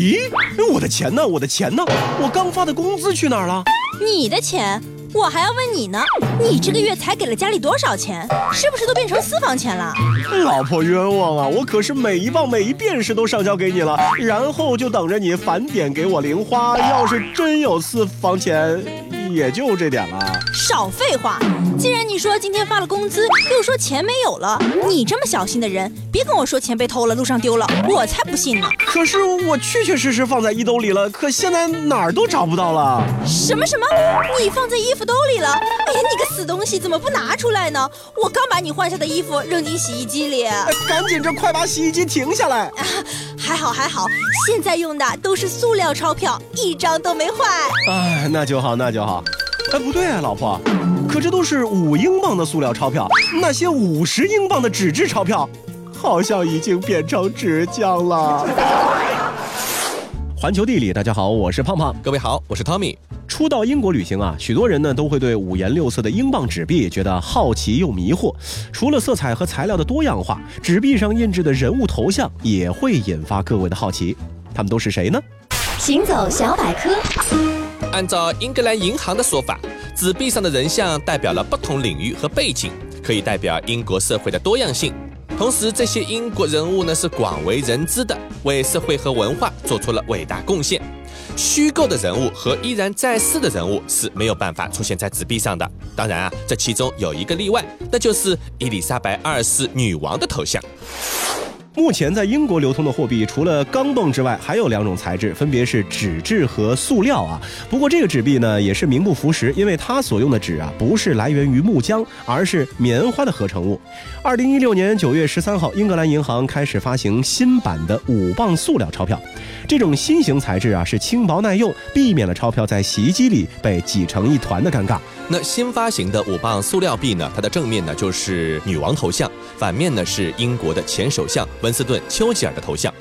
咦，我的钱呢？我的钱呢？我刚发的工资去哪儿了？你的钱？我还要问你呢，你这个月才给了家里多少钱？是不是都变成私房钱了？老婆冤枉啊！我可是每一磅每一便士都上交给你了，然后就等着你返点给我零花。要是真有私房钱，也就这点了。少废话！既然你说今天发了工资，又说钱没有了，你这么小心的人，别跟我说钱被偷了，路上丢了，我才不信呢。可是我确确实实放在衣兜里了，可现在哪儿都找不到了。什么什么？你放在衣服？兜里了！哎呀，你个死东西，怎么不拿出来呢？我刚把你换下的衣服扔进洗衣机里，赶紧这快把洗衣机停下来！还好还好，现在用的都是塑料钞票，一张都没坏。哎，那就好那就好。哎，不对啊，老婆，可这都是五英镑的塑料钞票，那些五十英镑的纸质钞票，好像已经变成纸浆了。环球地理，大家好，我是胖胖。各位好，我是 Tommy。初到英国旅行啊，许多人呢都会对五颜六色的英镑纸币觉得好奇又迷惑。除了色彩和材料的多样化，纸币上印制的人物头像也会引发各位的好奇。他们都是谁呢？行走小百科。按照英格兰银行的说法，纸币上的人像代表了不同领域和背景，可以代表英国社会的多样性。同时，这些英国人物呢是广为人知的，为社会和文化做出了伟大贡献。虚构的人物和依然在世的人物是没有办法出现在纸币上的。当然啊，这其中有一个例外，那就是伊丽莎白二世女王的头像。目前在英国流通的货币，除了钢镚之外，还有两种材质，分别是纸质和塑料啊。不过这个纸币呢，也是名不符实，因为它所用的纸啊，不是来源于木浆，而是棉花的合成物。二零一六年九月十三号，英格兰银行开始发行新版的五磅塑料钞票。这种新型材质啊，是轻薄耐用，避免了钞票在洗衣机里被挤成一团的尴尬。那新发行的五磅塑料币呢？它的正面呢就是女王头像，反面呢是英国的前首相温斯顿·丘吉尔的头像。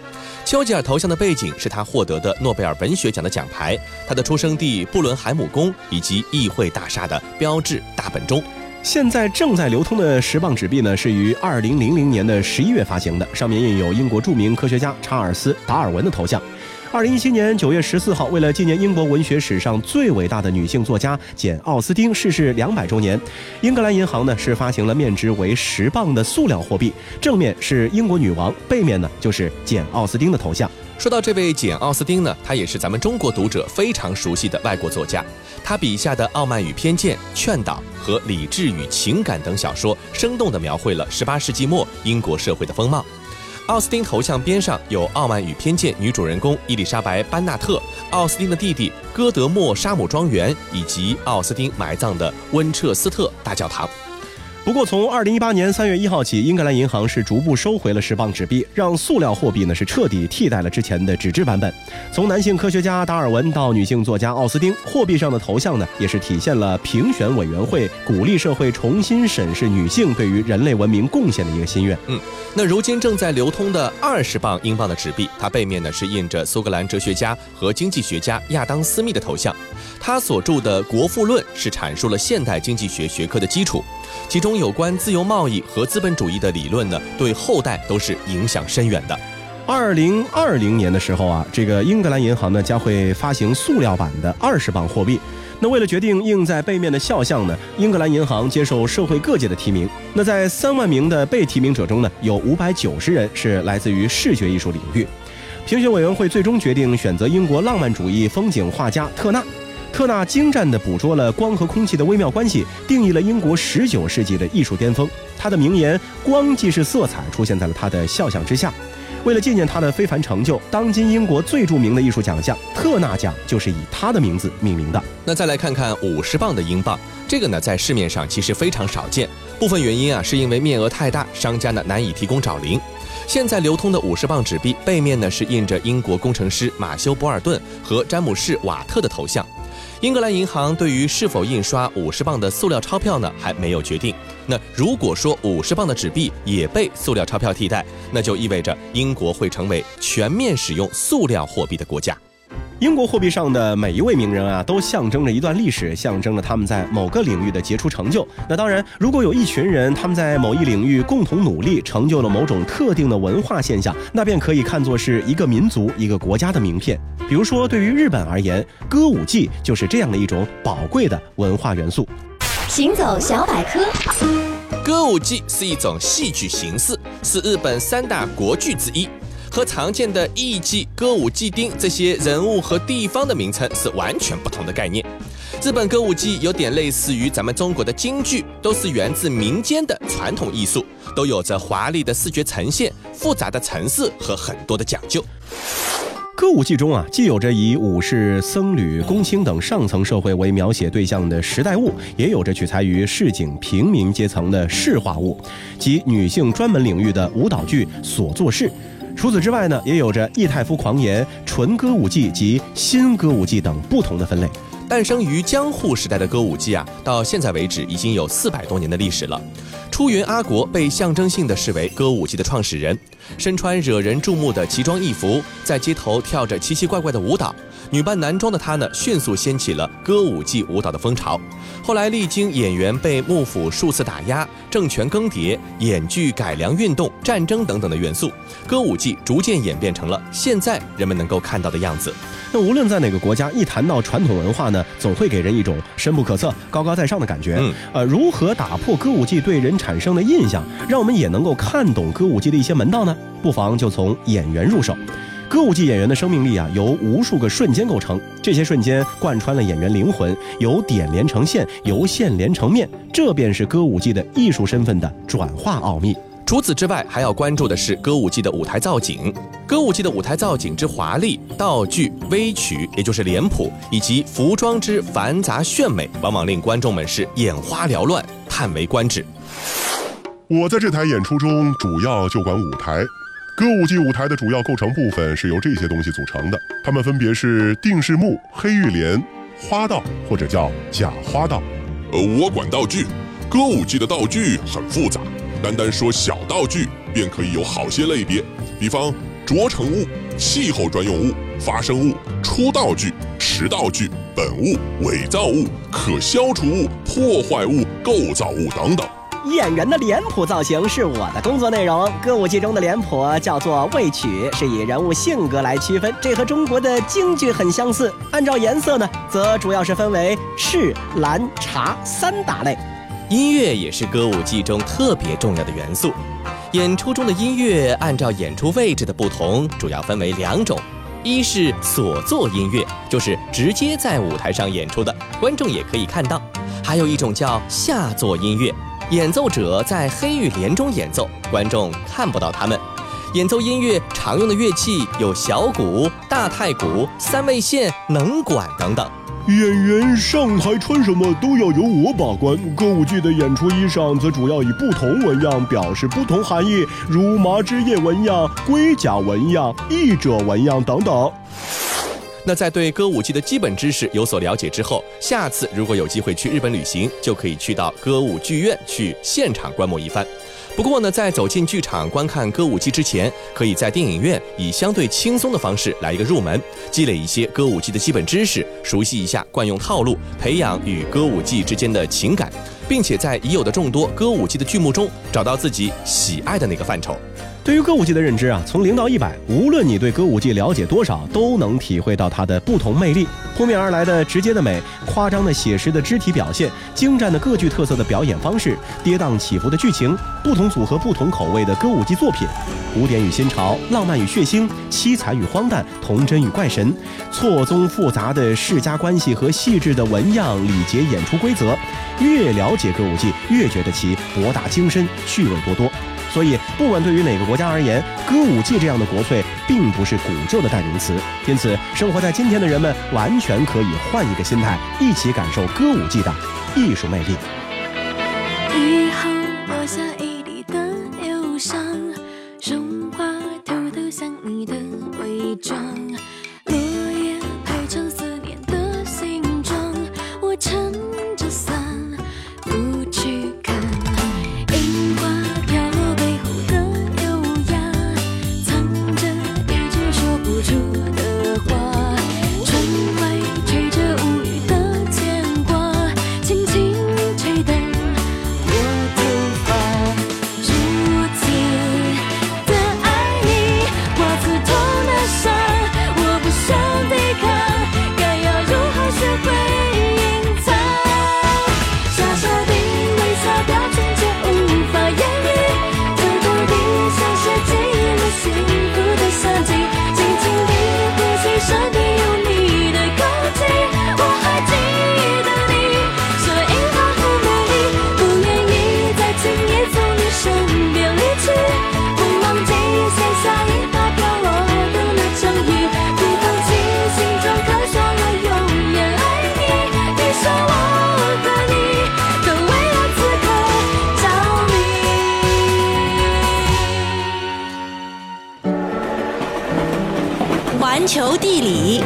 丘吉尔头像的背景是他获得的诺贝尔文学奖的奖牌、他的出生地布伦海姆宫以及议会大厦的标志大本钟。现在正在流通的十磅纸币呢，是于二零零零年的十一月发行的，上面印有英国著名科学家查尔斯·达尔文的头像。二零一七年九月十四号，为了纪念英国文学史上最伟大的女性作家简·奥斯汀逝世两百周年，英格兰银行呢是发行了面值为十磅的塑料货币，正面是英国女王，背面呢就是简·奥斯汀的头像。说到这位简·奥斯汀呢，她也是咱们中国读者非常熟悉的外国作家，她笔下的《傲慢与偏见》《劝导》和《理智与情感》等小说，生动地描绘了十八世纪末英国社会的风貌。奥斯汀头像边上有《傲慢与偏见》女主人公伊丽莎白·班纳特、奥斯汀的弟弟戈德莫沙姆庄园以及奥斯汀埋葬的温彻斯特大教堂。不过，从二零一八年三月一号起，英格兰银行是逐步收回了十磅纸币，让塑料货币呢是彻底替代了之前的纸质版本。从男性科学家达尔文到女性作家奥斯汀，货币上的头像呢也是体现了评选委员会鼓励社会重新审视女性对于人类文明贡献的一个心愿。嗯，那如今正在流通的二十磅英镑的纸币，它背面呢是印着苏格兰哲学家和经济学家亚当·斯密的头像，他所著的《国富论》是阐述了现代经济学学科的基础。其中有关自由贸易和资本主义的理论呢，对后代都是影响深远的。二零二零年的时候啊，这个英格兰银行呢将会发行塑料版的二十磅货币。那为了决定印在背面的肖像呢，英格兰银行接受社会各界的提名。那在三万名的被提名者中呢，有五百九十人是来自于视觉艺术领域。评选委员会最终决定选择英国浪漫主义风景画家特纳。特纳精湛地捕捉了光和空气的微妙关系，定义了英国十九世纪的艺术巅峰。他的名言“光既是色彩”出现在了他的肖像之下。为了纪念他的非凡成就，当今英国最著名的艺术奖项特纳奖就是以他的名字命名的。那再来看看五十磅的英镑，这个呢在市面上其实非常少见。部分原因啊是因为面额太大，商家呢难以提供找零。现在流通的五十磅纸币背面呢是印着英国工程师马修·博尔顿和詹姆士·瓦特的头像。英格兰银行对于是否印刷五十磅的塑料钞票呢，还没有决定。那如果说五十磅的纸币也被塑料钞票替代，那就意味着英国会成为全面使用塑料货币的国家。英国货币上的每一位名人啊，都象征着一段历史，象征着他们在某个领域的杰出成就。那当然，如果有一群人他们在某一领域共同努力，成就了某种特定的文化现象，那便可以看作是一个民族、一个国家的名片。比如说，对于日本而言，歌舞伎就是这样的一种宝贵的文化元素。行走小百科，歌舞伎是一种戏剧形式，是日本三大国剧之一。和常见的艺伎、歌舞伎町这些人物和地方的名称是完全不同的概念。日本歌舞伎有点类似于咱们中国的京剧，都是源自民间的传统艺术，都有着华丽的视觉呈现、复杂的层次和很多的讲究。歌舞伎中啊，既有着以武士、僧侣、公卿等上层社会为描写对象的时代物，也有着取材于市井平民阶层的市化物，及女性专门领域的舞蹈剧、所作事。除此之外呢，也有着《义太夫狂言》、纯歌舞伎及新歌舞伎等不同的分类。诞生于江户时代的歌舞伎啊，到现在为止已经有四百多年的历史了。出云阿国被象征性的视为歌舞伎的创始人，身穿惹人注目的奇装异服，在街头跳着奇奇怪怪的舞蹈。女扮男装的她呢，迅速掀起了歌舞伎舞蹈的风潮。后来历经演员被幕府数次打压、政权更迭、演剧改良运动、战争等等的元素，歌舞伎逐渐演变成了现在人们能够看到的样子。那无论在哪个国家，一谈到传统文化呢，总会给人一种深不可测、高高在上的感觉。嗯，呃，如何打破歌舞伎对人产生的印象，让我们也能够看懂歌舞伎的一些门道呢？不妨就从演员入手。歌舞伎演员的生命力啊，由无数个瞬间构成，这些瞬间贯穿了演员灵魂，由点连成线，由线连成面，这便是歌舞伎的艺术身份的转化奥秘。除此之外，还要关注的是歌舞伎的舞台造景。歌舞伎的舞台造景之华丽，道具、微曲，也就是脸谱，以及服装之繁杂炫美，往往令观众们是眼花缭乱，叹为观止。我在这台演出中主要就管舞台。歌舞伎舞台的主要构成部分是由这些东西组成的，它们分别是定式幕、黑玉帘、花道或者叫假花道。呃，我管道具。歌舞伎的道具很复杂，单单说小道具便可以有好些类别，比方着成物、气候专用物、发生物、出道具、迟道具、本物、伪造物、可消除物、破坏物、构造物等等。演员的脸谱造型是我的工作内容。歌舞伎中的脸谱叫做位曲，是以人物性格来区分，这和中国的京剧很相似。按照颜色呢，则主要是分为赤、蓝、茶三大类。音乐也是歌舞伎中特别重要的元素。演出中的音乐按照演出位置的不同，主要分为两种：一是所作音乐，就是直接在舞台上演出的，观众也可以看到；还有一种叫下作音乐。演奏者在黑玉帘中演奏，观众看不到他们。演奏音乐常用的乐器有小鼓、大太鼓、三味线、能管等等。演员上台穿什么都要由我把关。歌舞剧的演出衣裳则主要以不同纹样表示不同含义，如麻枝叶纹样、龟甲纹样、翼者纹样等等。那在对歌舞伎的基本知识有所了解之后，下次如果有机会去日本旅行，就可以去到歌舞剧院去现场观摩一番。不过呢，在走进剧场观看歌舞伎之前，可以在电影院以相对轻松的方式来一个入门，积累一些歌舞伎的基本知识，熟悉一下惯用套路，培养与歌舞伎之间的情感，并且在已有的众多歌舞伎的剧目中找到自己喜爱的那个范畴。对于歌舞伎的认知啊，从零到一百，无论你对歌舞伎了解多少，都能体会到它的不同魅力。扑面而来的直接的美，夸张的写实的肢体表现，精湛的各具特色的表演方式，跌宕起伏的剧情，不同组合不同口味的歌舞伎作品，古典与新潮，浪漫与血腥，凄惨与荒诞，童真与怪神，错综复杂的世家关系和细致的纹样礼节演出规则，越了解歌舞伎，越觉得其博大精深，趣味多多。所以，不管对于哪个国家而言，歌舞伎这样的国粹并不是古旧的代名词。因此，生活在今天的人们完全可以换一个心态，一起感受歌舞伎的艺术魅力。Sẽ 球地理。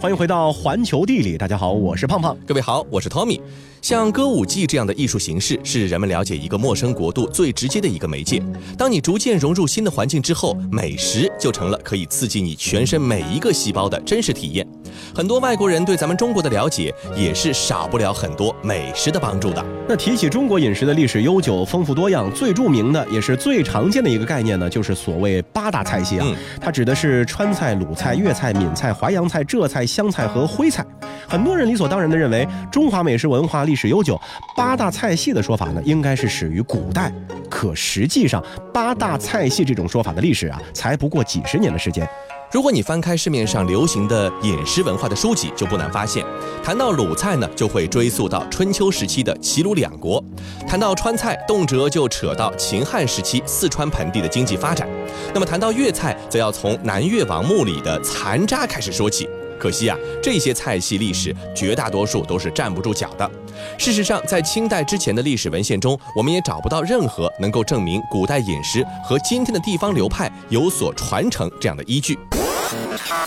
欢迎回到环球地理，大家好，我是胖胖。各位好，我是 Tommy。像歌舞伎这样的艺术形式，是人们了解一个陌生国度最直接的一个媒介。当你逐渐融入新的环境之后，美食就成了可以刺激你全身每一个细胞的真实体验。很多外国人对咱们中国的了解，也是少不了很多美食的帮助的。那提起中国饮食的历史悠久、丰富多样，最著名的也是最常见的一个概念呢，就是所谓八大菜系啊。嗯它指的是川菜、鲁菜、粤菜、闽菜、淮扬菜、浙菜、湘菜和徽菜。很多人理所当然地认为，中华美食文化历史悠久，八大菜系的说法呢，应该是始于古代。可实际上，八大菜系这种说法的历史啊，才不过几十年的时间。如果你翻开市面上流行的饮食文化的书籍，就不难发现，谈到鲁菜呢，就会追溯到春秋时期的齐鲁两国；谈到川菜，动辄就扯到秦汉时期四川盆地的经济发展。那么谈到粤菜，则要从南越王墓里的残渣开始说起。可惜啊，这些菜系历史绝大多数都是站不住脚的。事实上，在清代之前的历史文献中，我们也找不到任何能够证明古代饮食和今天的地方流派有所传承这样的依据。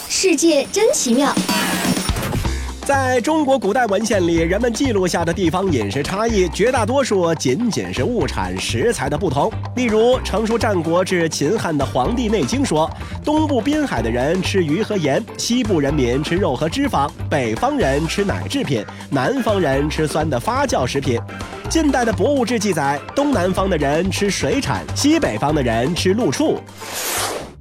世界真奇妙。在中国古代文献里，人们记录下的地方饮食差异，绝大多数仅仅是物产食材的不同。例如，成书战国至秦汉的《黄帝内经》说，东部滨海的人吃鱼和盐，西部人民吃肉和脂肪，北方人吃奶制品，南方人吃酸的发酵食品。近代的《博物志》记载，东南方的人吃水产，西北方的人吃陆畜。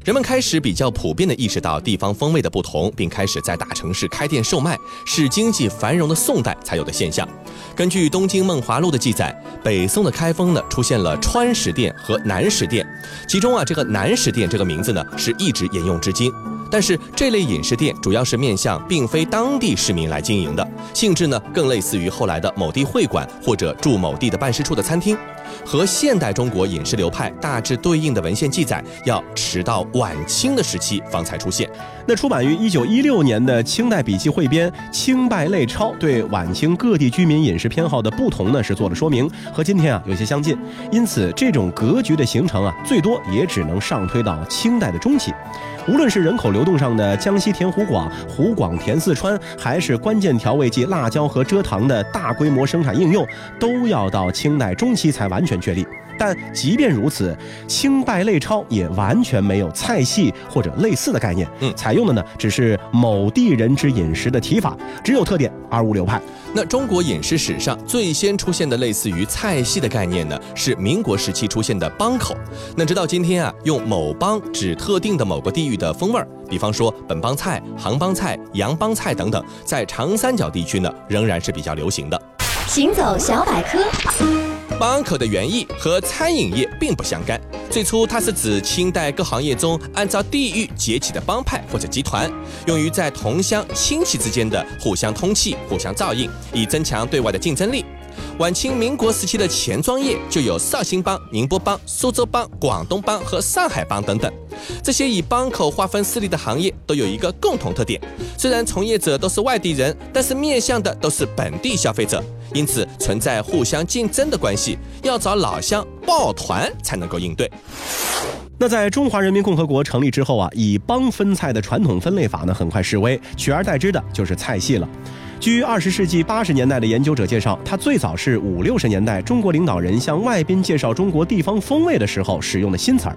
人们开始比较普遍地意识到地方风味的不同，并开始在大城市开店售卖，是经济繁荣的宋代才有的现象。根据《东京梦华录》的记载，北宋的开封呢出现了川食店和南食店，其中啊这个南食店这个名字呢是一直沿用至今。但是这类饮食店主要是面向并非当地市民来经营的，性质呢更类似于后来的某地会馆或者驻某地的办事处的餐厅。和现代中国饮食流派大致对应的文献记载，要迟到晚清的时期方才出现。那出版于一九一六年的清代笔记汇编《清败类钞》，对晚清各地居民饮食偏好的不同呢是做了说明，和今天啊有些相近。因此，这种格局的形成啊，最多也只能上推到清代的中期。无论是人口流动上的江西填湖广、湖广填四川，还是关键调味剂辣椒和蔗糖的大规模生产应用，都要到清代中期才完全确立。但即便如此，清败类钞也完全没有菜系或者类似的概念，嗯采用的呢只是某地人之饮食的提法，只有特点而无流派。那中国饮食史上最先出现的类似于菜系的概念呢，是民国时期出现的帮口。那直到今天啊，用某帮指特定的某个地域的风味儿，比方说本帮菜、杭帮菜、洋帮菜等等，在长三角地区呢仍然是比较流行的。行走小百科，帮口的原意和餐饮业并不相干。最初，它是指清代各行业中按照地域结起的帮派或者集团，用于在同乡亲戚之间的互相通气、互相照应，以增强对外的竞争力。晚清民国时期的钱庄业就有绍兴帮、宁波帮、苏州帮、广东帮和上海帮等等。这些以帮口划分势力的行业都有一个共同特点：虽然从业者都是外地人，但是面向的都是本地消费者，因此存在互相竞争的关系，要找老乡抱团才能够应对。那在中华人民共和国成立之后啊，以帮分菜的传统分类法呢，很快式微，取而代之的就是菜系了。据二十世纪八十年代的研究者介绍，它最早是五六十年代中国领导人向外宾介绍中国地方风味的时候使用的新词儿。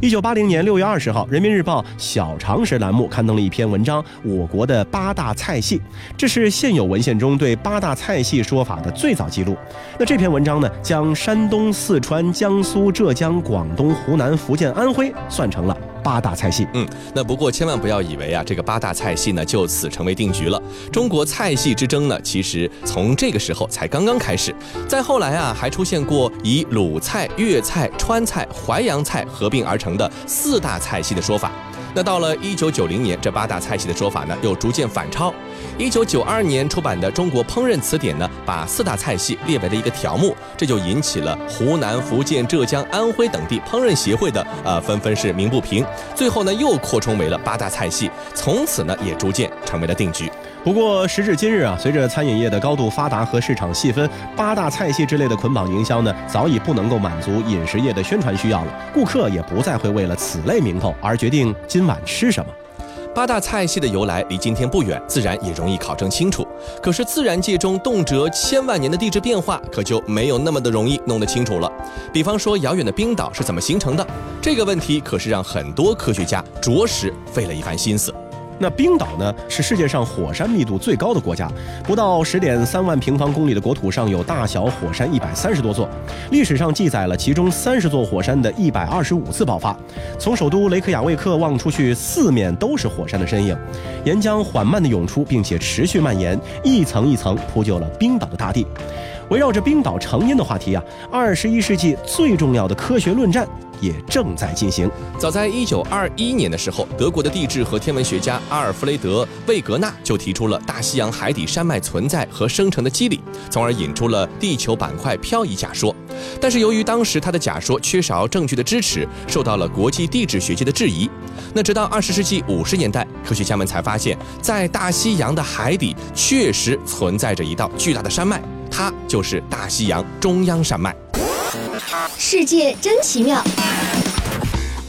一九八零年六月二十号，《人民日报》小常识栏目刊登了一篇文章《我国的八大菜系》，这是现有文献中对八大菜系说法的最早记录。那这篇文章呢，将山东、四川、江苏、浙江、广东、湖南、福建、安徽算成了八大菜系。嗯，那不过千万不要以为啊，这个八大菜系呢就此成为定局了。中国菜系之争呢，其实从这个时候才刚刚开始。再后来啊，还出现过以鲁菜、粤菜、川菜、淮扬菜合并而成的四大菜系的说法。那到了一九九零年，这八大菜系的说法呢又逐渐反超。一九九二年出版的《中国烹饪词典》呢，把四大菜系列为了一个条目，这就引起了湖南、福建、浙江、安徽等地烹饪协会的呃纷纷是鸣不平。最后呢，又扩充为了八大菜系，从此呢也逐渐成为了定局。不过时至今日啊，随着餐饮业的高度发达和市场细分，八大菜系之类的捆绑营销呢，早已不能够满足饮食业的宣传需要了。顾客也不再会为了此类名头而决定今晚吃什么。八大菜系的由来离今天不远，自然也容易考证清楚。可是自然界中动辄千万年的地质变化，可就没有那么的容易弄得清楚了。比方说，遥远的冰岛是怎么形成的？这个问题可是让很多科学家着实费了一番心思。那冰岛呢，是世界上火山密度最高的国家，不到十点三万平方公里的国土上有大小火山一百三十多座，历史上记载了其中三十座火山的一百二十五次爆发。从首都雷克雅未克望出去，四面都是火山的身影，岩浆缓慢地涌出，并且持续蔓延，一层一层铺就了冰岛的大地。围绕着冰岛成因的话题啊，二十一世纪最重要的科学论战也正在进行。早在一九二一年的时候，德国的地质和天文学家阿尔弗雷德·魏格纳就提出了大西洋海底山脉存在和生成的机理，从而引出了地球板块漂移假说。但是由于当时他的假说缺少证据的支持，受到了国际地质学界的质疑。那直到二十世纪五十年代，科学家们才发现，在大西洋的海底确实存在着一道巨大的山脉。它就是大西洋中央山脉。世界真奇妙。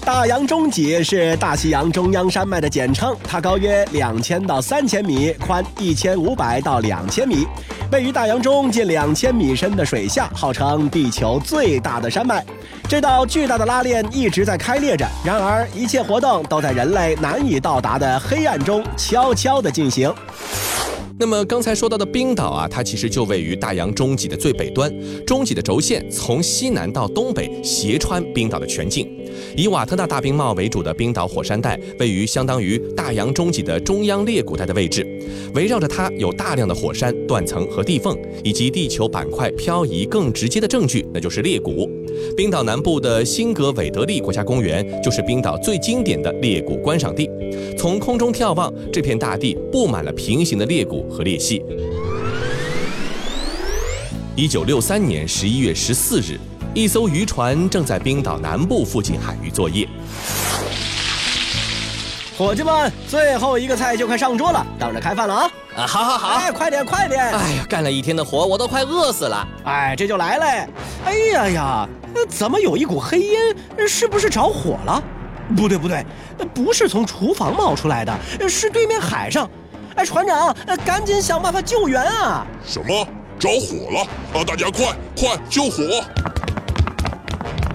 大洋中脊是大西洋中央山脉的简称，它高约两千到三千米，宽一千五百到两千米，位于大洋中近两千米深的水下，号称地球最大的山脉。这道巨大的拉链一直在开裂着，然而一切活动都在人类难以到达的黑暗中悄悄地进行。那么刚才说到的冰岛啊，它其实就位于大洋中脊的最北端，中脊的轴线从西南到东北斜穿冰岛的全境。以瓦特纳大冰帽为主的冰岛火山带位于相当于大洋中脊的中央裂谷带的位置，围绕着它有大量的火山断层和地缝，以及地球板块漂移更直接的证据，那就是裂谷。冰岛南部的辛格韦德利国家公园就是冰岛最经典的裂谷观赏地。从空中眺望，这片大地布满了平行的裂谷和裂隙。一九六三年十一月十四日，一艘渔船正在冰岛南部附近海域作业。伙计们，最后一个菜就快上桌了，等着开饭了啊！啊，好好好，哎，快点快点！哎呀，干了一天的活，我都快饿死了。哎，这就来嘞！哎呀呀，怎么有一股黑烟？是不是着火了？不对不对，不是从厨房冒出来的，是对面海上。哎，船长，赶紧想办法救援啊！什么？着火了啊！大家快快救火！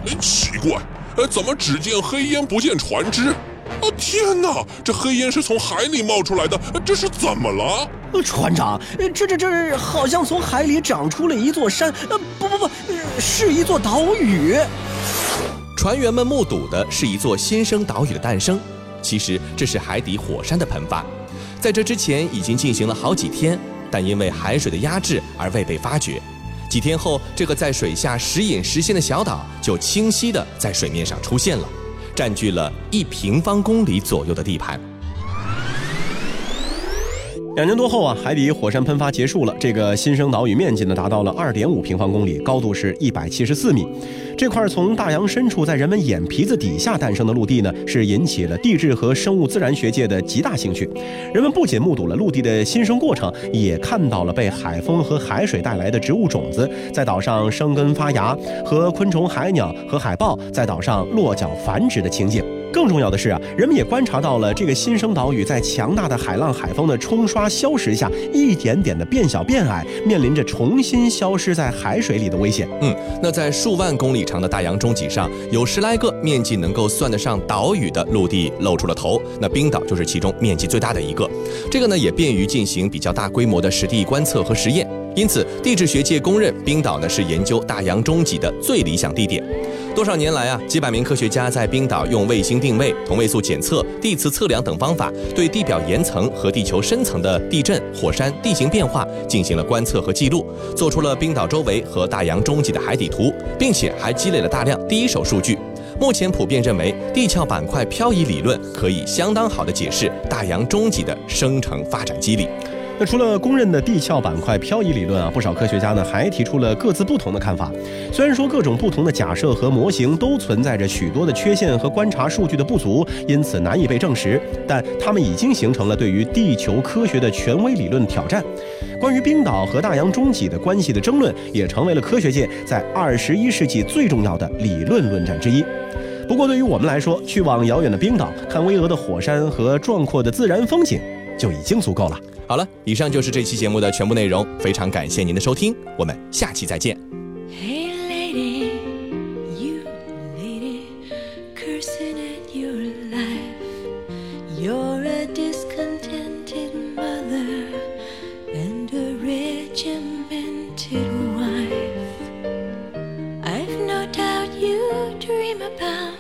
哎，奇怪，哎，怎么只见黑烟不见船只？啊天哪！这黑烟是从海里冒出来的，这是怎么了？船长，这这这好像从海里长出了一座山，呃，不不不，是一座岛屿。船员们目睹的是一座新生岛屿的诞生。其实这是海底火山的喷发，在这之前已经进行了好几天，但因为海水的压制而未被发觉。几天后，这个在水下时隐时现的小岛就清晰的在水面上出现了。占据了一平方公里左右的地盘。两年多后啊，海底火山喷发结束了。这个新生岛屿面积呢达到了二点五平方公里，高度是一百七十四米。这块从大洋深处在人们眼皮子底下诞生的陆地呢，是引起了地质和生物自然学界的极大兴趣。人们不仅目睹了陆地的新生过程，也看到了被海风和海水带来的植物种子在岛上生根发芽，和昆虫、海鸟和海豹在岛上落脚繁殖的情景。更重要的是啊，人们也观察到了这个新生岛屿在强大的海浪、海风的冲刷消蚀下，一点点的变小变矮，面临着重新消失在海水里的危险。嗯，那在数万公里长的大洋中脊上，有十来个面积能够算得上岛屿的陆地露出了头。那冰岛就是其中面积最大的一个，这个呢也便于进行比较大规模的实地观测和实验。因此，地质学界公认冰岛呢是研究大洋中脊的最理想地点。多少年来啊，几百名科学家在冰岛用卫星定位、同位素检测、地磁测量等方法，对地表岩层和地球深层的地震、火山地形变化进行了观测和记录，做出了冰岛周围和大洋中脊的海底图，并且还积累了大量第一手数据。目前普遍认为，地壳板块漂移理论可以相当好的解释大洋中脊的生成发展机理。那除了公认的地壳板块漂移理论啊，不少科学家呢还提出了各自不同的看法。虽然说各种不同的假设和模型都存在着许多的缺陷和观察数据的不足，因此难以被证实，但它们已经形成了对于地球科学的权威理论挑战。关于冰岛和大洋中脊的关系的争论，也成为了科学界在二十一世纪最重要的理论论战之一。不过，对于我们来说，去往遥远的冰岛看巍峨的火山和壮阔的自然风景，就已经足够了。好了，以上就是这期节目的全部内容，非常感谢您的收听，我们下期再见。Hey lady, you lady, cursing at your life. You're a discontented mother and a regimented wife. I've no doubt you dream about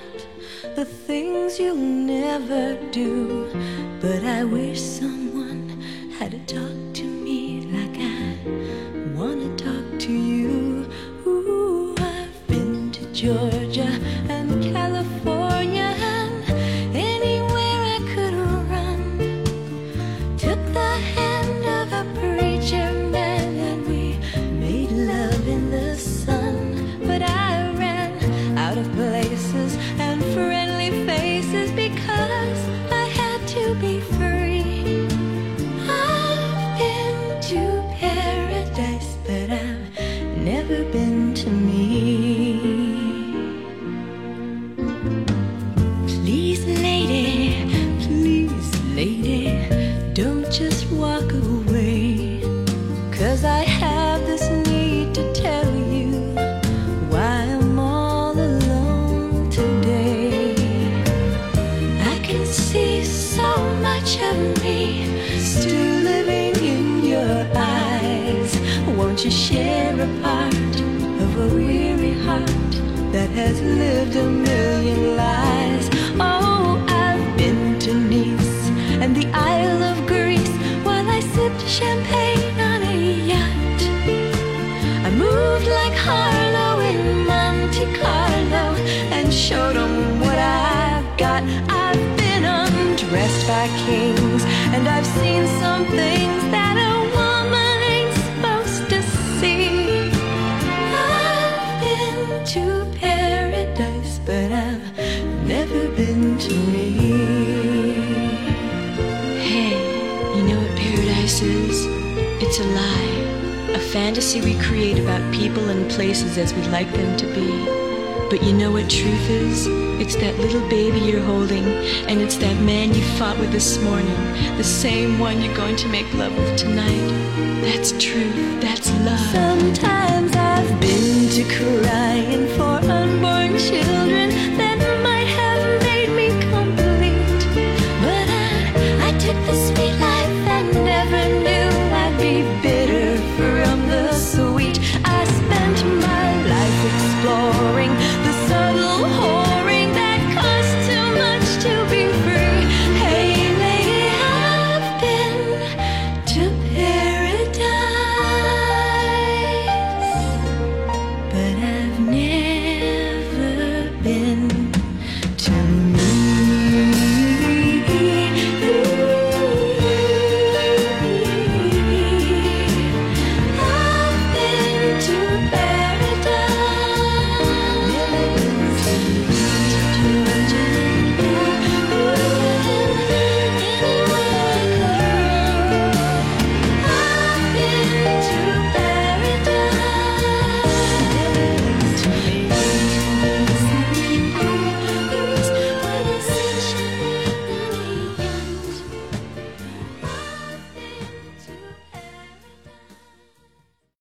the things you'll never do, I wish so. It's a lie. A fantasy we create about people and places as we'd like them to be. But you know what truth is? It's that little baby you're holding, and it's that man you fought with this morning, the same one you're going to make love with tonight. That's truth, that's love. Sometimes I've been to crying for unborn children.